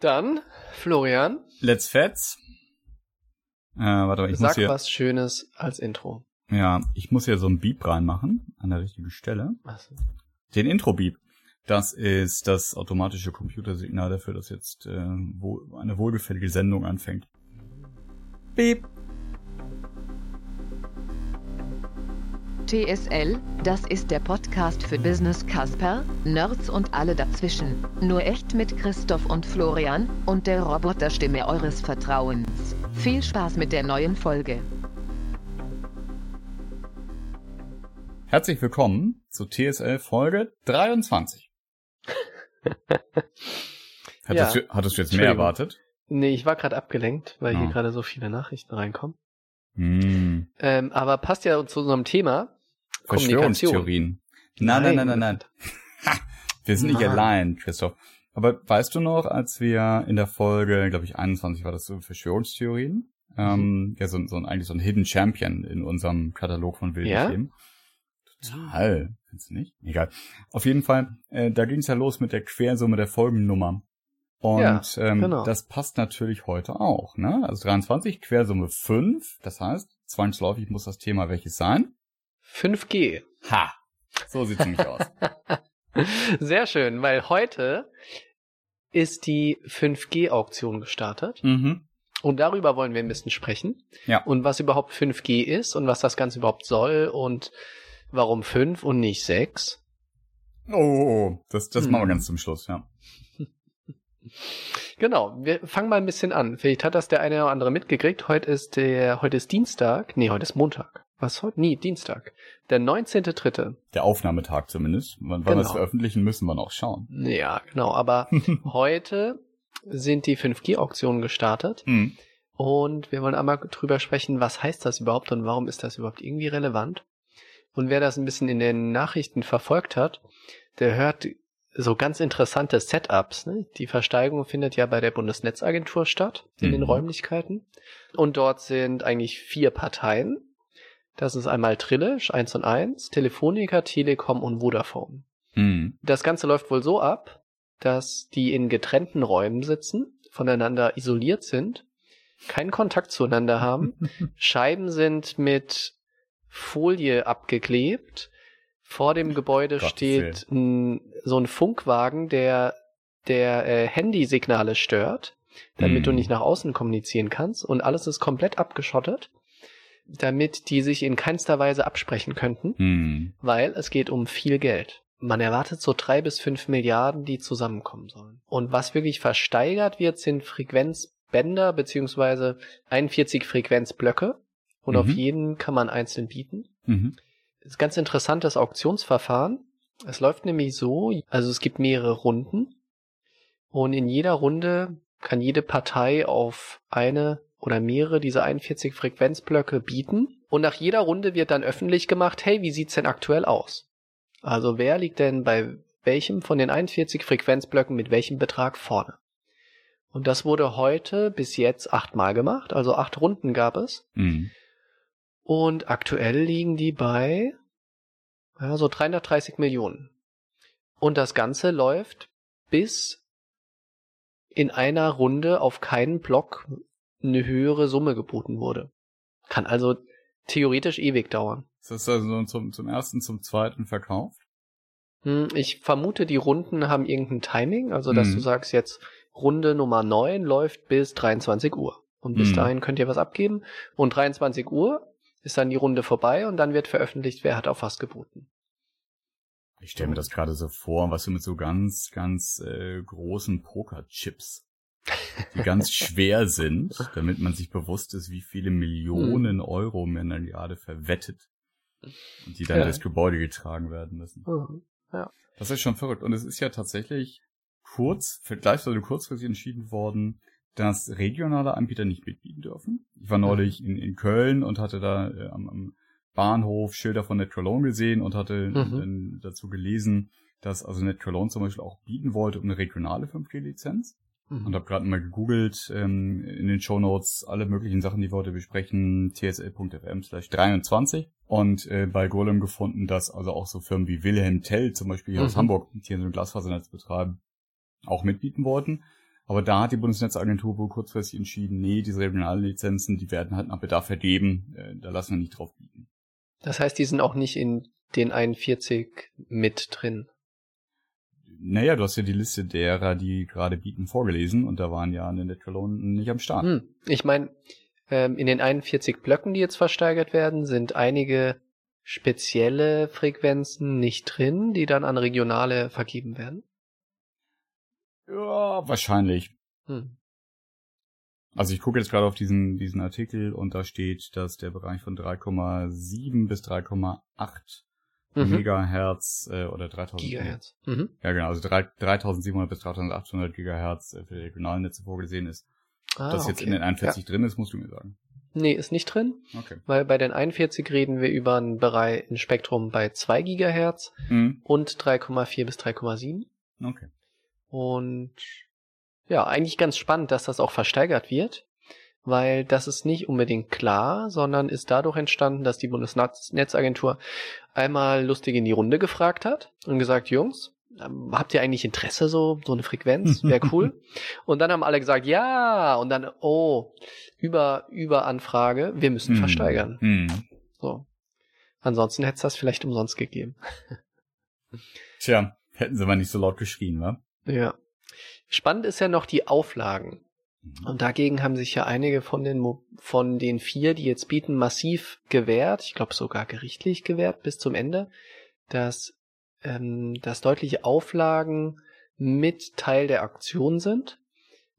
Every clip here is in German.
Dann, Florian. Let's Fets. Äh, warte mal, ich Sag muss hier, was Schönes als Intro. ja, ich muss hier so ein Beep reinmachen, an der richtigen Stelle. Was? Den Intro-Beep. Das ist das automatische Computersignal dafür, dass jetzt äh, wo, eine wohlgefällige Sendung anfängt. Beep. TSL, das ist der Podcast für Business Casper, Nerds und alle dazwischen. Nur echt mit Christoph und Florian und der Roboterstimme eures Vertrauens. Viel Spaß mit der neuen Folge. Herzlich willkommen zu TSL Folge 23. Hattest, Ja. du, hattest du jetzt mehr erwartet? Nee, ich war gerade abgelenkt, weil hier Ah. gerade so viele Nachrichten reinkommen. Hm. Ähm, aber passt ja zu unserem Thema. Verschwörungstheorien. Nein, nein, nein, nein, nein. Wir sind nicht Mann. allein, Christoph. Aber weißt du noch, als wir in der Folge, glaube ich, 21 war das so Verschwörungstheorien, ähm, ja, so, so eigentlich so ein Hidden Champion in unserem Katalog von wilden Ja? Themen. Total. Findest du nicht? Egal. Auf jeden Fall, äh, da ging es ja los mit der Quersumme der Folgennummer. Und Ja, ähm, genau. das passt natürlich heute auch. Ne? Also 23, Quersumme 5. Das heißt, zwangsläufig muss das Thema welches sein? 5G. Ha! So sieht's nämlich aus. Sehr schön, weil heute ist die 5G-Auktion gestartet. Mhm. Und darüber wollen wir ein bisschen sprechen. Ja. Und was überhaupt 5G ist und was das Ganze überhaupt soll und warum 5 und nicht 6. Oh, das, das Hm. machen wir ganz zum Schluss, ja. Genau, wir fangen mal ein bisschen an. Vielleicht hat das der eine oder andere mitgekriegt. Heute ist der, heute ist Dienstag. Nee, heute ist Montag. Was heute? Nee, Dienstag. Der 19.3. Der Aufnahmetag zumindest. Wann, wann wir es Genau. veröffentlichen, müssen wir noch schauen. Ja, genau. Aber heute sind die 5G-Auktionen gestartet. Hm. Und wir wollen einmal drüber sprechen, was heißt das überhaupt und warum ist das überhaupt irgendwie relevant? Und wer das ein bisschen in den Nachrichten verfolgt hat, der hört so ganz interessante Setups. Ne? Die Versteigerung findet ja bei der Bundesnetzagentur statt, in den Mhm. Räumlichkeiten. Und dort sind eigentlich vier Parteien. Das ist einmal Trillisch, 1 und 1, Telefonica, Telekom und Vodafone. Hm. Das Ganze läuft wohl so ab, dass die in getrennten Räumen sitzen, voneinander isoliert sind, keinen Kontakt zueinander haben, Scheiben sind mit Folie abgeklebt, vor dem Gebäude Gottes steht ein, so ein Funkwagen, der der äh, Handysignale stört, damit du Mhm. nicht nach außen kommunizieren kannst und alles ist komplett abgeschottet, damit die sich in keinster Weise absprechen könnten Hm. weil es geht um viel Geld. Man erwartet so drei bis fünf Milliarden, die zusammenkommen sollen. Und was wirklich versteigert wird, sind Frequenzbänder beziehungsweise 41 Frequenzblöcke. Und Mhm. auf jeden kann man einzeln bieten. Mhm. Das ist ganz interessantes Auktionsverfahren. Es läuft nämlich so, also es gibt mehrere Runden. Und in jeder Runde kann jede Partei auf eine oder mehrere dieser 41 Frequenzblöcke bieten. Und nach jeder Runde wird dann öffentlich gemacht, hey, wie sieht's denn aktuell aus? Also wer liegt denn bei welchem von den 41 Frequenzblöcken mit welchem Betrag vorne? Und das wurde heute bis jetzt achtmal gemacht, also acht Runden gab es. Hm. Und aktuell liegen die bei ja, so 330 Millionen. Und das Ganze läuft bis in einer Runde auf keinen Block eine höhere Summe geboten wurde. Kann also theoretisch ewig dauern. Ist das also zum, zum ersten, zum zweiten verkauft? Hm, Ich vermute, die Runden haben irgendein Timing, also dass Mhm. du sagst jetzt, Runde Nummer 9 läuft bis 23 Uhr. Und bis Mhm. dahin könnt ihr was abgeben. Und 23 Uhr ist dann die Runde vorbei und dann wird veröffentlicht, wer hat auf was geboten. Ich stelle mir das gerade so vor, was du mit so ganz, ganz äh, großen Pokerchips, die ganz schwer sind, damit man sich bewusst ist, wie viele Millionen Euro gerade verwettet und die dann Ja. durchs Gebäude getragen werden müssen. Mhm. Das ist schon verrückt. Und es ist ja tatsächlich kurz, gleichzeitig kurzfristig entschieden worden, dass regionale Anbieter nicht mitbieten dürfen. Ich war neulich in, in Köln und hatte da äh, am, am Bahnhof Schilder von NetCologne gesehen und hatte Mhm. dazu gelesen, dass also NetCologne zum Beispiel auch bieten wollte um eine regionale 5G-Lizenz. Mhm. Und habe gerade mal gegoogelt ähm, in den Shownotes alle möglichen Sachen, die wir heute besprechen, tsl.fm slash 23 und äh, bei Golem gefunden, dass also auch so Firmen wie Wilhelm Tell zum Beispiel hier aus Mhm. Hamburg, die hier so ein Glasfasernetz betreiben, auch mitbieten wollten. Aber da hat die Bundesnetzagentur wohl kurzfristig entschieden, nee, diese regionalen Lizenzen, die werden halt nach Bedarf vergeben, äh, da lassen wir nicht drauf bieten. Das heißt, die sind auch nicht in den 41 mit drin. Naja, du hast ja die Liste derer, die gerade bieten, vorgelesen und da waren ja eine Netrelone nicht am Start. Hm. Ich meine, ähm, in den 41 Blöcken, die jetzt versteigert werden, sind einige spezielle Frequenzen nicht drin, die dann an regionale vergeben werden. Ja, wahrscheinlich. Hm. Also ich gucke jetzt gerade auf diesen, diesen Artikel und da steht, dass der Bereich von 3,7 bis 3,8 Mhm. Megahertz äh, oder 3000 Gigahertz. Mhm. Ja genau, also 3, 3700 bis 3800 Gigahertz äh, für die Regionalnetze vorgesehen ist. Ah, jetzt okay. in den 41 drin ist, musst du mir sagen. Nee, ist nicht drin, Okay. weil bei den 41 reden wir über ein Bereich, ein Spektrum bei 2 Gigahertz Mhm. und 3,4 bis 3,7. Okay. Und ja, eigentlich ganz spannend, dass das auch versteigert wird, weil das ist nicht unbedingt klar, sondern ist dadurch entstanden, dass die Bundesnetzagentur einmal lustig in die Runde gefragt hat und gesagt, Jungs, ähm, habt ihr eigentlich Interesse so, so eine Frequenz? Wäre cool. und dann haben alle gesagt, ja, und dann, oh, über, über Anfrage, wir müssen Mhm. versteigern. Mhm. So. Ansonsten hätte es das vielleicht umsonst gegeben. Tja, hätten sie mal nicht so laut geschrien, wa? Ja. Spannend ist ja noch die Auflagen. Mhm. Und dagegen haben sich ja einige von den, Mo- von den vier, die jetzt bieten, massiv gewehrt. Ich glaube sogar gerichtlich gewehrt bis zum Ende, dass, ähm, dass deutliche Auflagen mit Teil der Aktion sind.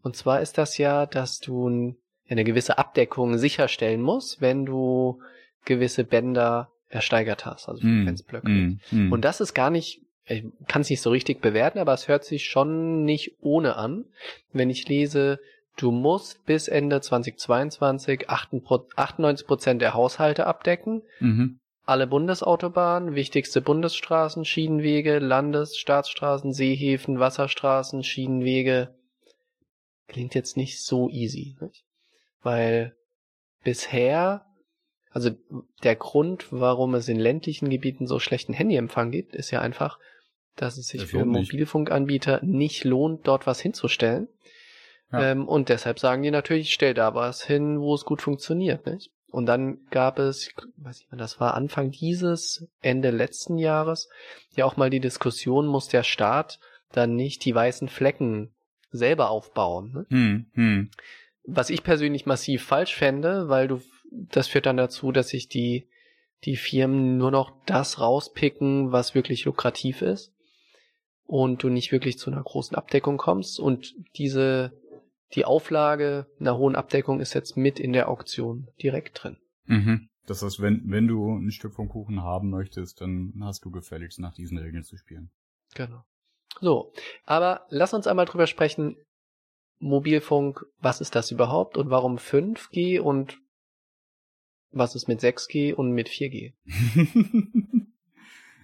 Und zwar ist das ja, dass du eine gewisse Abdeckung sicherstellen musst, wenn du gewisse Bänder ersteigert hast, also Mhm. Frequenzblöcke. Mhm. Mhm. Und das ist gar nicht, ich kann es nicht so richtig bewerten, aber es hört sich schon nicht ohne an, wenn ich lese, du musst bis Ende 2022 98 Prozent der Haushalte abdecken, Mhm. alle Bundesautobahnen, wichtigste Bundesstraßen, Schienenwege, Landes-, Staatsstraßen, Seehäfen, Wasserstraßen, Schienenwege. Klingt jetzt nicht so easy, nicht? weil bisher, also der Grund, warum es in ländlichen Gebieten so schlechten Handyempfang gibt, ist ja einfach, dass es sich Das für. Mobilfunkanbieter nicht lohnt, dort was hinzustellen. Ja. Ähm, und deshalb sagen die natürlich, stell da was hin, wo es gut funktioniert, nicht? Und dann gab es, ich weiß nicht das war Anfang dieses, Ende letzten Jahres, ja auch mal die Diskussion, muss der Staat dann nicht die weißen Flecken selber aufbauen. Ne? Mhm. Mhm. Was ich persönlich massiv falsch fände, weil du, das führt dann dazu, dass sich die, die Firmen nur noch das rauspicken, was wirklich lukrativ ist und du nicht wirklich zu einer großen Abdeckung kommst und diese, die Auflage einer hohen Abdeckung ist jetzt mit in der Auktion direkt drin. Mhm. Das heißt, wenn, wenn du ein Stück vom Kuchen haben möchtest, dann hast du gefälligst nach diesen Regeln zu spielen. Genau. So, aber lass uns einmal drüber sprechen, Mobilfunk, was ist das überhaupt und warum 5G und was ist mit 6G und mit 4G?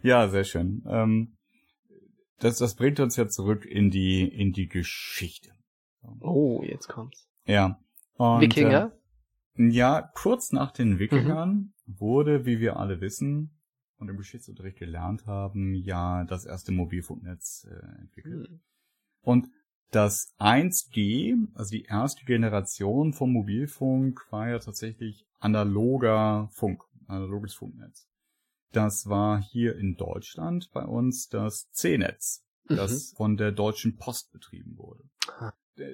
ja, sehr schön. Ähm, das, das bringt uns ja zurück in die, in die Geschichte. Oh, jetzt kommt's. Ja. Und, Wikinger? Äh, ja, kurz nach den Wikingern wurde, wie wir alle wissen und im Geschichtsunterricht gelernt haben, ja das erste Mobilfunknetz äh, entwickelt. Hm. Und das 1G, also die erste Generation vom Mobilfunk, war ja tatsächlich analoger Funk, analoges Funknetz. Das war hier in Deutschland bei uns das C-Netz, das von der Deutschen Post betrieben wurde.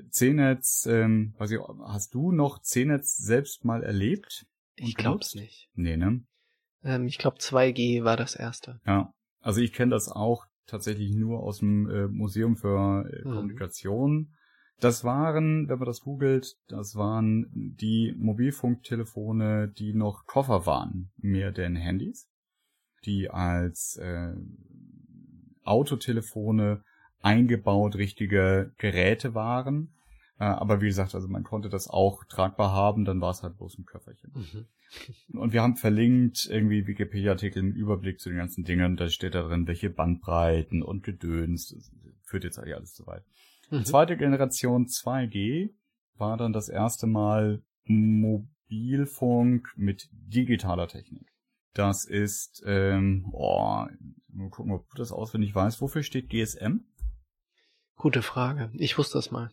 C-Netz, ähm, weiß ich, hast du noch C-Netz selbst mal erlebt? Ich glaub's nicht. Nee, ne? Ähm, ich glaube 2G war das erste. Ja, also ich kenne das auch tatsächlich nur aus dem äh, Museum für äh, Mhm. Kommunikation. Das waren, wenn man das googelt, das waren die Mobilfunktelefone, die noch Koffer waren, mehr denn Handys, die als äh, Autotelefone eingebaut richtige Geräte waren. Äh, aber wie gesagt, also man konnte das auch tragbar haben, dann war es halt bloß ein Köfferchen. Mhm. Und wir haben verlinkt irgendwie Wikipedia-Artikel mit Überblick zu den ganzen Dingen. Da steht da drin, welche Bandbreiten und Gedöns. Das führt jetzt eigentlich alles zu weit. Mhm. Zweite Generation 2G war dann das erste Mal Mobilfunk mit digitaler Technik. Das ist, ähm, oh, mal gucken, ob du das auswendig weißt. Wofür steht GSM? Gute Frage. Ich wusste das mal.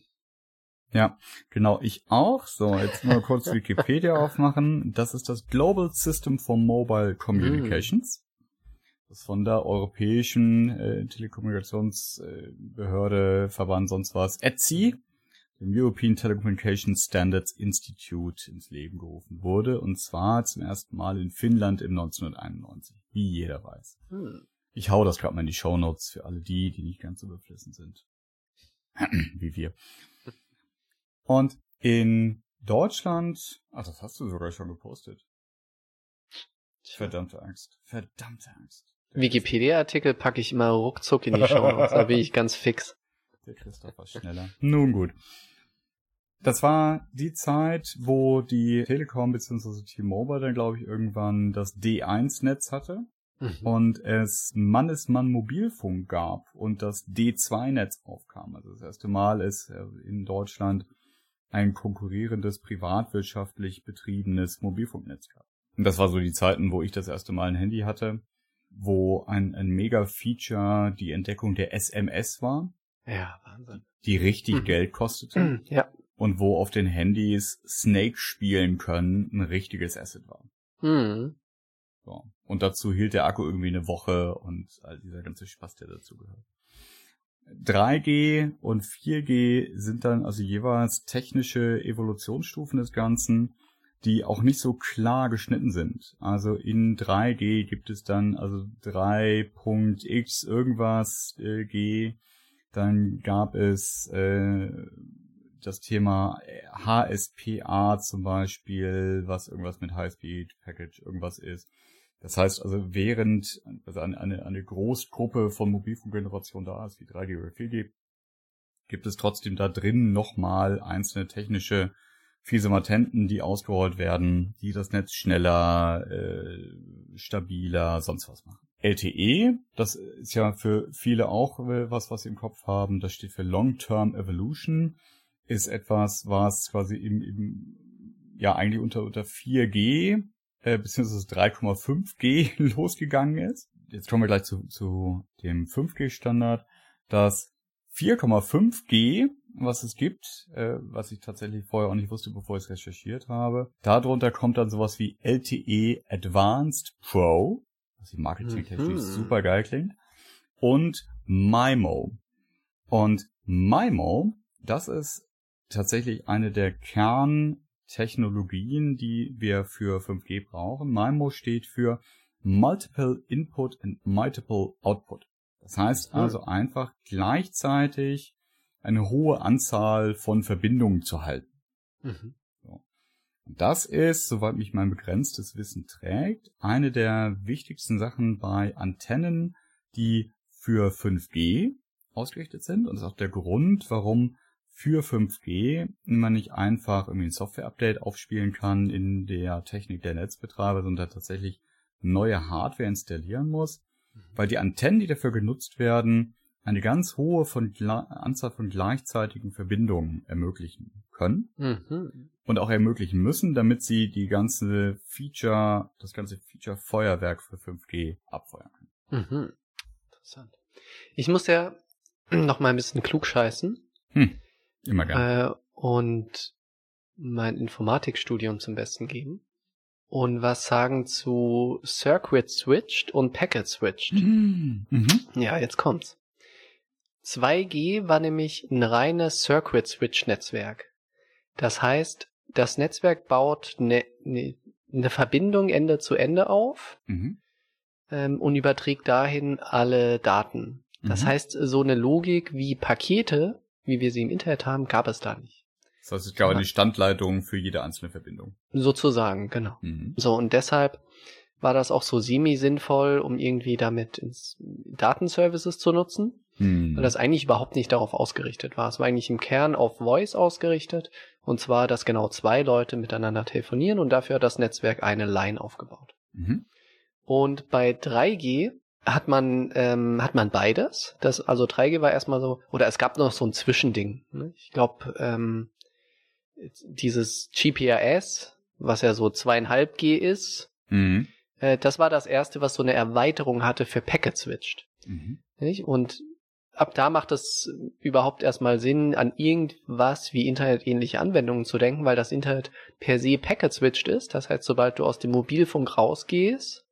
Ja, genau, ich auch. So, jetzt mal kurz Wikipedia aufmachen. Das ist das Global System for Mobile Communications. Das von der Europäischen äh, Telekommunikationsbehörde, Verband, sonst was, ETSI, dem European Telecommunications Standards Institute, ins Leben gerufen wurde. Und zwar zum ersten Mal in Finnland im 1991, wie jeder weiß. Hm. Ich hau das gerade mal in die Show Notes für alle die, die nicht ganz so beflissen sind. wie wir. Und in Deutschland, ach, das hast du sogar schon gepostet. Verdammte Angst. Verdammte Angst. Wikipedia-Artikel packe ich immer ruckzuck in die Show Notes, da bin ich ganz fix. Der Christoph war schneller. Nun gut. Das war die Zeit, wo die Telekom bzw. T-Mobile dann, glaube ich, irgendwann das D1-Netz hatte Mhm. und es Mannesmann Mobilfunk gab und das D2-Netz aufkam. Also das erste Mal ist äh, in Deutschland ein konkurrierendes, privatwirtschaftlich betriebenes Mobilfunknetz gab. Und das war so die Zeiten, wo ich das erste Mal ein Handy hatte, wo ein, ein Mega-Feature die Entdeckung der SMS war, Ja, Wahnsinn. die richtig Mhm. Geld kostete Hm, Ja. und wo auf den Handys Snake spielen können ein richtiges Asset war. Hm. So. Und dazu hielt der Akku irgendwie eine Woche und all dieser ganze Spaß, der dazu gehört. 3G und 4G sind dann also jeweils technische Evolutionsstufen des Ganzen, die auch nicht so klar geschnitten sind. Also in 3G gibt es dann also 3.x irgendwas äh, G, dann gab es äh, das Thema HSPA zum Beispiel, was irgendwas mit High Speed Package irgendwas ist. Das heißt also, während also eine, eine, eine Großgruppe von Mobilfunkgenerationen da ist, wie 3G oder 4G, gibt es trotzdem da drin nochmal einzelne technische Fiesematenten, die ausgerollt werden, die das Netz schneller, äh, stabiler, sonst was machen. LTE, das ist ja für viele auch äh, was, was sie im Kopf haben, das steht für Long-Term Evolution, ist etwas, was quasi im, im ja eigentlich unter, unter 4G äh, beziehungsweise 3,5G losgegangen ist. Jetzt kommen wir gleich zu, zu dem 5G-Standard. Das 4,5G, was es gibt, äh, was ich tatsächlich vorher auch nicht wusste, bevor ich es recherchiert habe. Darunter kommt dann sowas wie LTE Advanced Pro, was die marketingtechnisch Mhm. super geil klingt, und MIMO. Und MIMO, das ist tatsächlich eine der Kerntechnologien, die wir für 5G brauchen. MIMO steht für Multiple Input and Multiple Output. Das heißt also einfach gleichzeitig eine hohe Anzahl von Verbindungen zu halten. Mhm. Und das ist, soweit mich mein begrenztes Wissen trägt, eine der wichtigsten Sachen bei Antennen, die für 5G ausgerichtet sind. Und das ist auch der Grund, warum für 5G man nicht einfach irgendwie ein Software-Update aufspielen kann in der Technik der Netzbetreiber, sondern tatsächlich neue Hardware installieren muss, weil die Antennen, die dafür genutzt werden, eine ganz hohe von Anzahl von gleichzeitigen Verbindungen ermöglichen können Mhm. und auch ermöglichen müssen, damit sie die ganze Feature, das ganze Feature-Feuerwerk für 5G abfeuern können. Mhm. Interessant. Ich muss ja noch mal ein bisschen klug scheißen Hm, immer gerne. äh, und mein Informatikstudium zum Besten geben und was sagen zu Circuit Switched und Packet Switched. Mhm. Ja, jetzt kommt's. 2G war nämlich ein reines Circuit Switch Netzwerk. Das heißt, das Netzwerk baut eine ne, ne Verbindung Ende zu Ende auf Mhm. ähm, und überträgt dahin alle Daten. Das Mhm. heißt, so eine Logik wie Pakete, wie wir sie im Internet haben, gab es da nicht. Das heißt, es gab eine Standleitung für jede einzelne Verbindung. Sozusagen, genau. Mhm. So, und deshalb war das auch so semi-sinnvoll, um irgendwie damit ins Datenservices zu nutzen, Mhm. weil das eigentlich überhaupt nicht darauf ausgerichtet war. Es war eigentlich im Kern auf Voice ausgerichtet, und zwar, dass genau zwei Leute miteinander telefonieren und dafür hat das Netzwerk eine Line aufgebaut. Mhm. Und bei 3G hat man ähm, hat man beides. Das also 3G war erstmal so oder es gab noch so ein Zwischending. Ne? Ich glaube ähm, dieses GPRS, was ja so zweieinhalb G ist, Mhm. äh, das war das erste, was so eine Erweiterung hatte für Packet Switched. Mhm. Nicht? Und ab da macht es überhaupt erstmal Sinn, an irgendwas wie internetähnliche Anwendungen zu denken, weil das Internet per se packet-switched ist. Das heißt, sobald du aus dem Mobilfunk rausgehst,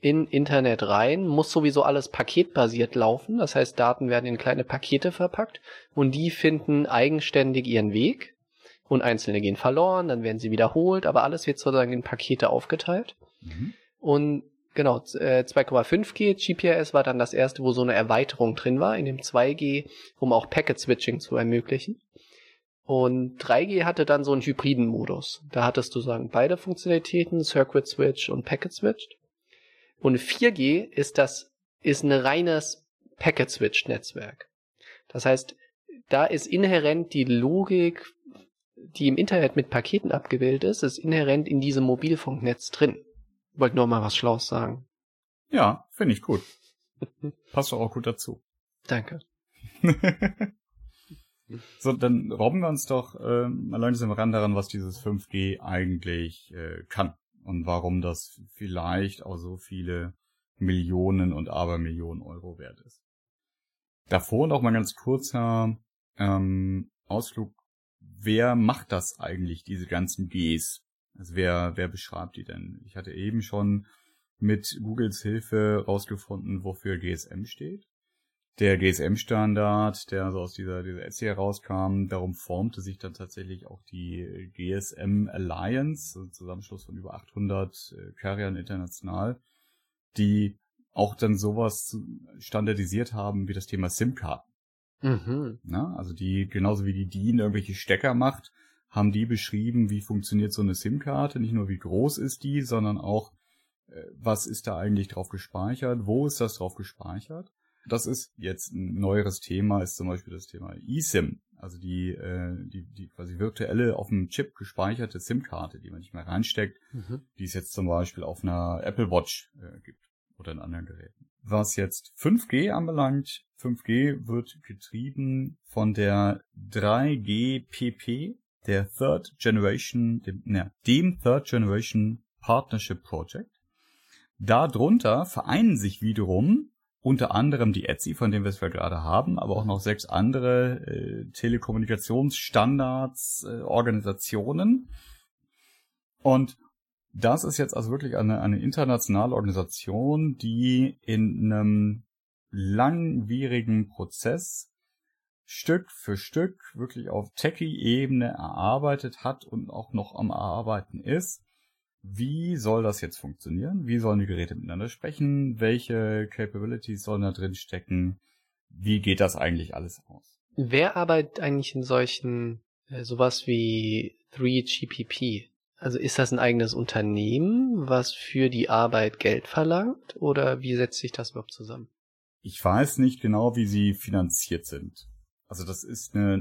in Internet rein, muss sowieso alles paketbasiert laufen. Das heißt, Daten werden in kleine Pakete verpackt und die finden eigenständig ihren Weg und einzelne gehen verloren, dann werden sie wiederholt, aber alles wird sozusagen in Pakete aufgeteilt. Mhm. Und genau, 2,5G äh, GPRS war dann das erste, wo so eine Erweiterung drin war, in dem 2G, um auch Packet Switching zu ermöglichen. Und 3G hatte dann so einen hybriden Modus. Da hattest du sagen beide Funktionalitäten, Circuit Switch und Packet Switch. Und 4G ist das, ist ein reines Packet Switch Netzwerk. Das heißt, da ist inhärent die Logik, die im Internet mit Paketen abgebildet ist, ist inhärent in diesem Mobilfunknetz drin. Wollte nur mal was Schlaues sagen. Ja, finde ich gut. Passt doch auch gut dazu. Danke. so, dann robben wir uns doch äh, mal langsam ran daran, was dieses 5G eigentlich äh, kann und warum das vielleicht auch so viele Millionen und Abermillionen Euro wert ist. Davor noch mal ganz kurzer ähm, Ausflug. Wer macht das eigentlich, diese ganzen Gs? Also wer, wer beschreibt die denn? Ich hatte eben schon mit Googles Hilfe rausgefunden, wofür GSM steht der GSM-Standard, der also aus dieser, dieser Etsy herauskam, darum formte sich dann tatsächlich auch die GSM Alliance, also Zusammenschluss von über 800 äh, Carriern international, die auch dann sowas standardisiert haben wie das Thema SIM-Karten. Mhm. Na, also die, genauso wie die DIN irgendwelche Stecker macht, haben die beschrieben, wie funktioniert so eine SIM-Karte, nicht nur wie groß ist die, sondern auch, äh, was ist da eigentlich drauf gespeichert, wo ist das drauf gespeichert das ist jetzt ein neueres Thema, ist zum Beispiel das Thema eSIM, also die, äh, die, die quasi virtuelle auf dem Chip gespeicherte SIM-Karte, die man nicht mehr reinsteckt, mhm. die es jetzt zum Beispiel auf einer Apple Watch äh, gibt oder in anderen Geräten. Was jetzt 5G anbelangt, 5G wird getrieben von der 3GPP, der Third Generation, dem, ne, dem Third Generation Partnership Project. Darunter vereinen sich wiederum unter anderem die Etsy, von dem wir es gerade haben, aber auch noch sechs andere äh, Telekommunikationsstandards, äh, Organisationen. Und das ist jetzt also wirklich eine, eine internationale Organisation, die in einem langwierigen Prozess Stück für Stück wirklich auf Techie-Ebene erarbeitet hat und auch noch am Erarbeiten ist, wie soll das jetzt funktionieren? Wie sollen die Geräte miteinander sprechen? Welche Capabilities sollen da drin stecken? Wie geht das eigentlich alles aus? Wer arbeitet eigentlich in solchen, äh, sowas wie 3GPP? Also ist das ein eigenes Unternehmen, was für die Arbeit Geld verlangt? Oder wie setzt sich das überhaupt zusammen? Ich weiß nicht genau, wie sie finanziert sind. Also das ist eine,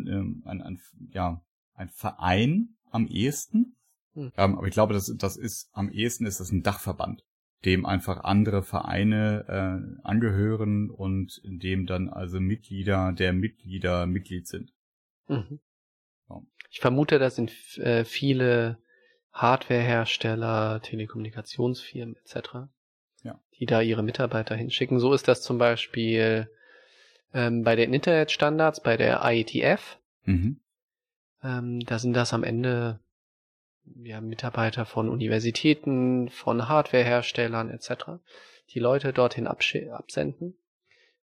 ein, ein, ja, ein Verein am ehesten, hm. Ähm, aber ich glaube, das, das ist am ehesten ist das ein Dachverband, dem einfach andere Vereine äh, angehören und in dem dann also Mitglieder der Mitglieder Mitglied sind. Mhm. Ja. Ich vermute, das sind äh, viele Hardwarehersteller, Telekommunikationsfirmen etc., ja. die da ihre Mitarbeiter hinschicken. So ist das zum Beispiel ähm, bei den Internetstandards, bei der IETF. Mhm. Ähm, da sind das am Ende ja, Mitarbeiter von Universitäten, von Hardwareherstellern etc., die Leute dorthin absenden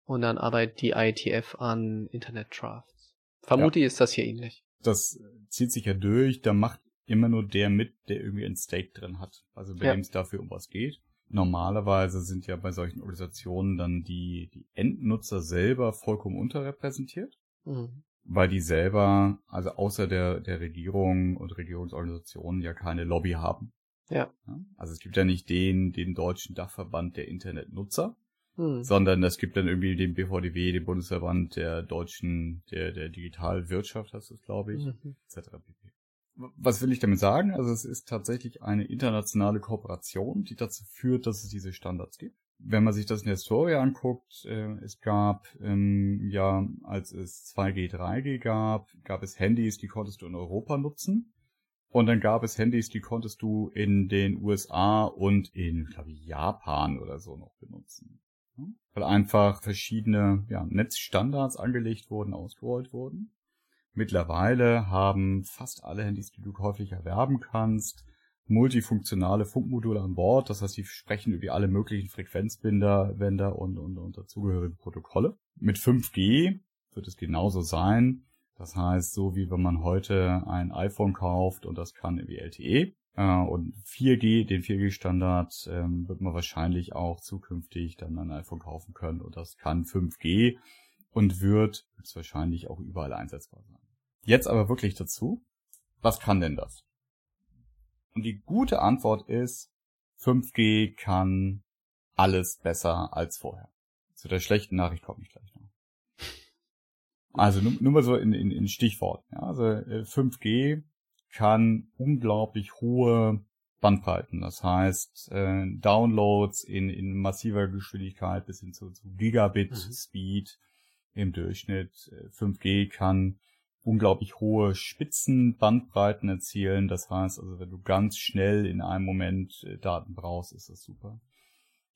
und dann arbeitet die IETF an Internet Drafts. Vermutlich ja. ist das hier ähnlich. Das zieht sich ja durch, da macht immer nur der mit, der irgendwie ein Stake drin hat, also bei ja. dem es dafür um was geht. Normalerweise sind ja bei solchen Organisationen dann die, die Endnutzer selber vollkommen unterrepräsentiert. Mhm weil die selber, also außer der, der Regierung und Regierungsorganisationen ja keine Lobby haben. Ja. Also es gibt ja nicht den, den deutschen Dachverband der Internetnutzer, hm. sondern es gibt dann irgendwie den BVDW, den Bundesverband der deutschen, der, der Digitalwirtschaft, heißt es, glaube ich, mhm. etc. Was will ich damit sagen? Also es ist tatsächlich eine internationale Kooperation, die dazu führt, dass es diese Standards gibt wenn man sich das in der Historie anguckt, äh, es gab, ähm, ja, als es 2G, 3G gab, gab es Handys, die konntest du in Europa nutzen. Und dann gab es Handys, die konntest du in den USA und in, glaube ich, Japan oder so noch benutzen. Weil einfach verschiedene ja, Netzstandards angelegt wurden, ausgerollt wurden. Mittlerweile haben fast alle Handys, die du häufig erwerben kannst, multifunktionale Funkmodule an Bord. Das heißt, sie sprechen über alle möglichen Frequenzbinder, Wender und, und, und dazugehörige Protokolle. Mit 5G wird es genauso sein. Das heißt, so wie wenn man heute ein iPhone kauft und das kann wie LTE äh, und 4G, den 4G-Standard, ähm, wird man wahrscheinlich auch zukünftig dann ein iPhone kaufen können und das kann 5G und wird wahrscheinlich auch überall einsetzbar sein. Jetzt aber wirklich dazu, was kann denn das? Und die gute Antwort ist, 5G kann alles besser als vorher. Zu der schlechten Nachricht komme ich gleich noch. Also nur, nur mal so in, in, in Stichwort. Ja, also 5G äh, kann unglaublich hohe Bandbreiten. Das heißt äh, Downloads in, in massiver Geschwindigkeit bis hin zu, zu Gigabit mhm. Im Durchschnitt. 5G äh, kann unglaublich hohe Spitzenbandbreiten erzielen. Das heißt also, wenn du ganz schnell in einem Moment äh, Daten brauchst, ist das super.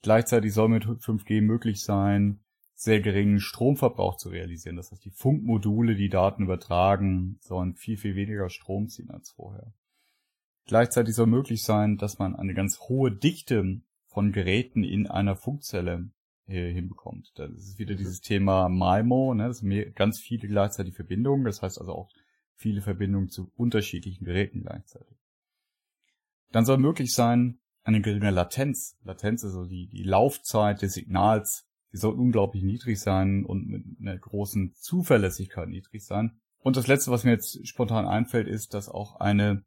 Gleichzeitig soll mit 5G möglich sein, sehr geringen Stromverbrauch zu realisieren. Das heißt, die Funkmodule, die Daten übertragen, sollen viel, viel weniger Strom ziehen als vorher. Gleichzeitig soll möglich sein, dass man eine ganz hohe Dichte von Geräten in einer Funkzelle hinbekommt. Das ist wieder dieses Thema MIMO, ne? das sind ganz viele gleichzeitig Verbindungen, das heißt also auch viele Verbindungen zu unterschiedlichen Geräten gleichzeitig. Dann soll möglich sein, eine geringe Latenz. Latenz also die, die Laufzeit des Signals, die soll unglaublich niedrig sein und mit einer großen Zuverlässigkeit niedrig sein. Und das letzte, was mir jetzt spontan einfällt, ist, dass auch eine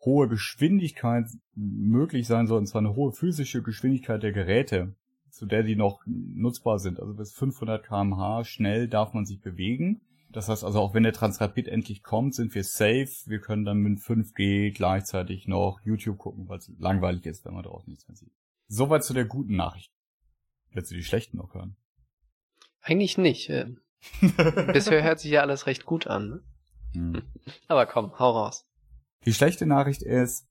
hohe Geschwindigkeit möglich sein soll, und zwar eine hohe physische Geschwindigkeit der Geräte, zu der die noch nutzbar sind. Also bis 500 kmh schnell darf man sich bewegen. Das heißt also, auch wenn der Transrapid endlich kommt, sind wir safe. Wir können dann mit 5G gleichzeitig noch YouTube gucken, weil es langweilig ist, wenn man da auch nichts mehr sieht. Soweit zu der guten Nachricht. Willst du die schlechten noch hören? Eigentlich nicht. Äh. Bisher hört sich ja alles recht gut an. Ne? Hm. Aber komm, hau raus. Die schlechte Nachricht ist,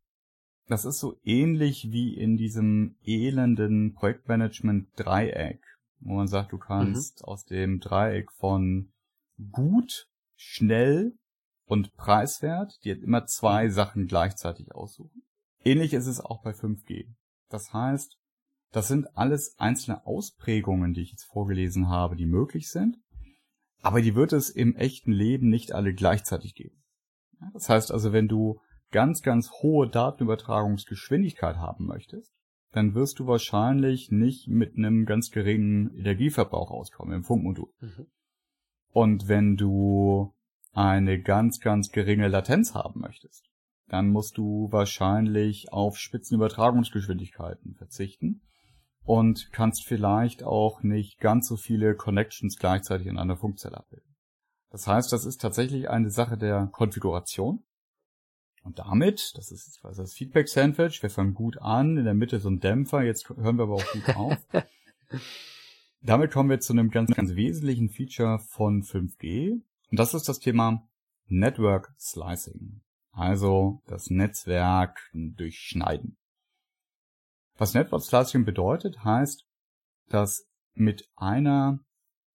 das ist so ähnlich wie in diesem elenden Projektmanagement-Dreieck, wo man sagt, du kannst mhm. aus dem Dreieck von gut, schnell und preiswert dir immer zwei Sachen gleichzeitig aussuchen. Ähnlich ist es auch bei 5G. Das heißt, das sind alles einzelne Ausprägungen, die ich jetzt vorgelesen habe, die möglich sind, aber die wird es im echten Leben nicht alle gleichzeitig geben. Das heißt also, wenn du ganz, ganz hohe Datenübertragungsgeschwindigkeit haben möchtest, dann wirst du wahrscheinlich nicht mit einem ganz geringen Energieverbrauch auskommen im Funkmodul. Mhm. Und wenn du eine ganz, ganz geringe Latenz haben möchtest, dann musst du wahrscheinlich auf Spitzenübertragungsgeschwindigkeiten verzichten und kannst vielleicht auch nicht ganz so viele Connections gleichzeitig in einer Funkzelle abbilden. Das heißt, das ist tatsächlich eine Sache der Konfiguration und damit, das ist das Feedback-Sandwich, wir fangen gut an, in der Mitte so ein Dämpfer, jetzt hören wir aber auch gut auf. damit kommen wir zu einem ganz, ganz wesentlichen Feature von 5G. Und das ist das Thema Network Slicing. Also das Netzwerk durchschneiden. Was Network Slicing bedeutet, heißt, dass mit einer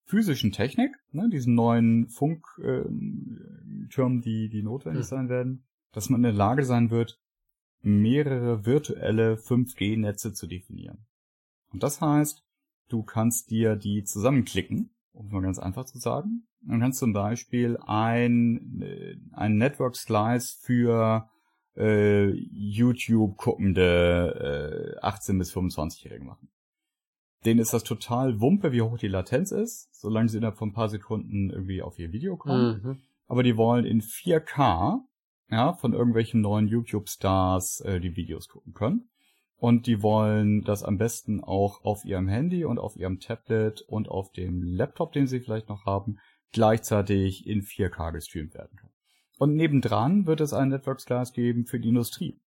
physischen Technik, ne, diesen neuen Funktürmen, äh, die, die notwendig hm. sein werden, dass man in der Lage sein wird, mehrere virtuelle 5G-Netze zu definieren. Und das heißt, du kannst dir die zusammenklicken, um mal ganz einfach zu sagen. Man kannst zum Beispiel ein, äh, ein Network Slice für äh, YouTube guckende äh, 18 bis 25-Jährige machen. Denen ist das total Wumpe, wie hoch die Latenz ist, solange sie innerhalb von ein paar Sekunden irgendwie auf ihr Video kommen. Mhm. Aber die wollen in 4K ja, von irgendwelchen neuen YouTube-Stars äh, die Videos gucken können. Und die wollen das am besten auch auf ihrem Handy und auf ihrem Tablet und auf dem Laptop, den sie vielleicht noch haben, gleichzeitig in 4K gestreamt werden können. Und nebendran wird es ein Network Slice geben für die Industrie.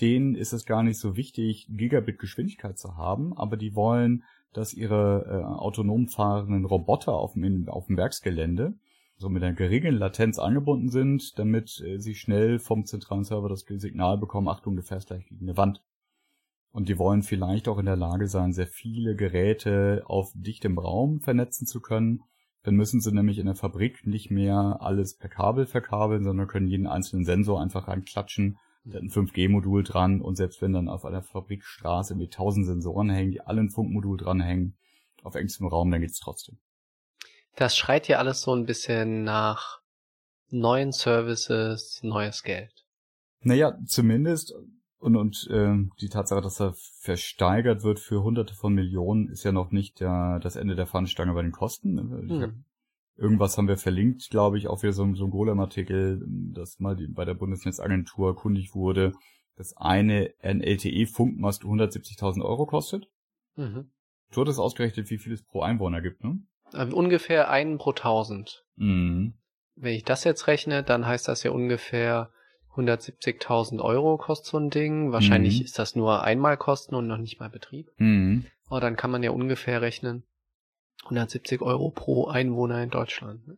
Denen ist es gar nicht so wichtig, Gigabit-Geschwindigkeit zu haben, aber die wollen, dass ihre äh, autonom fahrenden Roboter auf dem, auf dem Werksgelände so mit einer geringen Latenz angebunden sind, damit äh, sie schnell vom zentralen Server das Signal bekommen, Achtung, du fährst gleich gegen eine Wand. Und die wollen vielleicht auch in der Lage sein, sehr viele Geräte auf dichtem Raum vernetzen zu können. Dann müssen sie nämlich in der Fabrik nicht mehr alles per Kabel verkabeln, sondern können jeden einzelnen Sensor einfach reinklatschen. Da ein 5G-Modul dran und selbst wenn dann auf einer Fabrikstraße mit tausend Sensoren hängen, die alle ein Funkmodul dranhängen, auf engstem Raum, dann geht's trotzdem. Das schreit ja alles so ein bisschen nach neuen Services, neues Geld. Naja, zumindest und, und äh, die Tatsache, dass er versteigert wird für hunderte von Millionen, ist ja noch nicht der, das Ende der Fahnenstange bei den Kosten. Hm. Hab, irgendwas haben wir verlinkt, glaube ich, auch wieder so, so ein Golem-Artikel, dass mal die, bei der Bundesnetzagentur kundig wurde, dass eine NLTE-Funkmast 170.000 Euro kostet. Mhm. Du hattest ausgerechnet, wie viel es pro Einwohner gibt, ne? Ähm, ungefähr einen pro tausend. Mhm. Wenn ich das jetzt rechne, dann heißt das ja ungefähr 170.000 Euro kostet so ein Ding. Wahrscheinlich mhm. ist das nur einmal Kosten und noch nicht mal Betrieb. Mhm. Aber dann kann man ja ungefähr rechnen. 170 Euro pro Einwohner in Deutschland. Ne?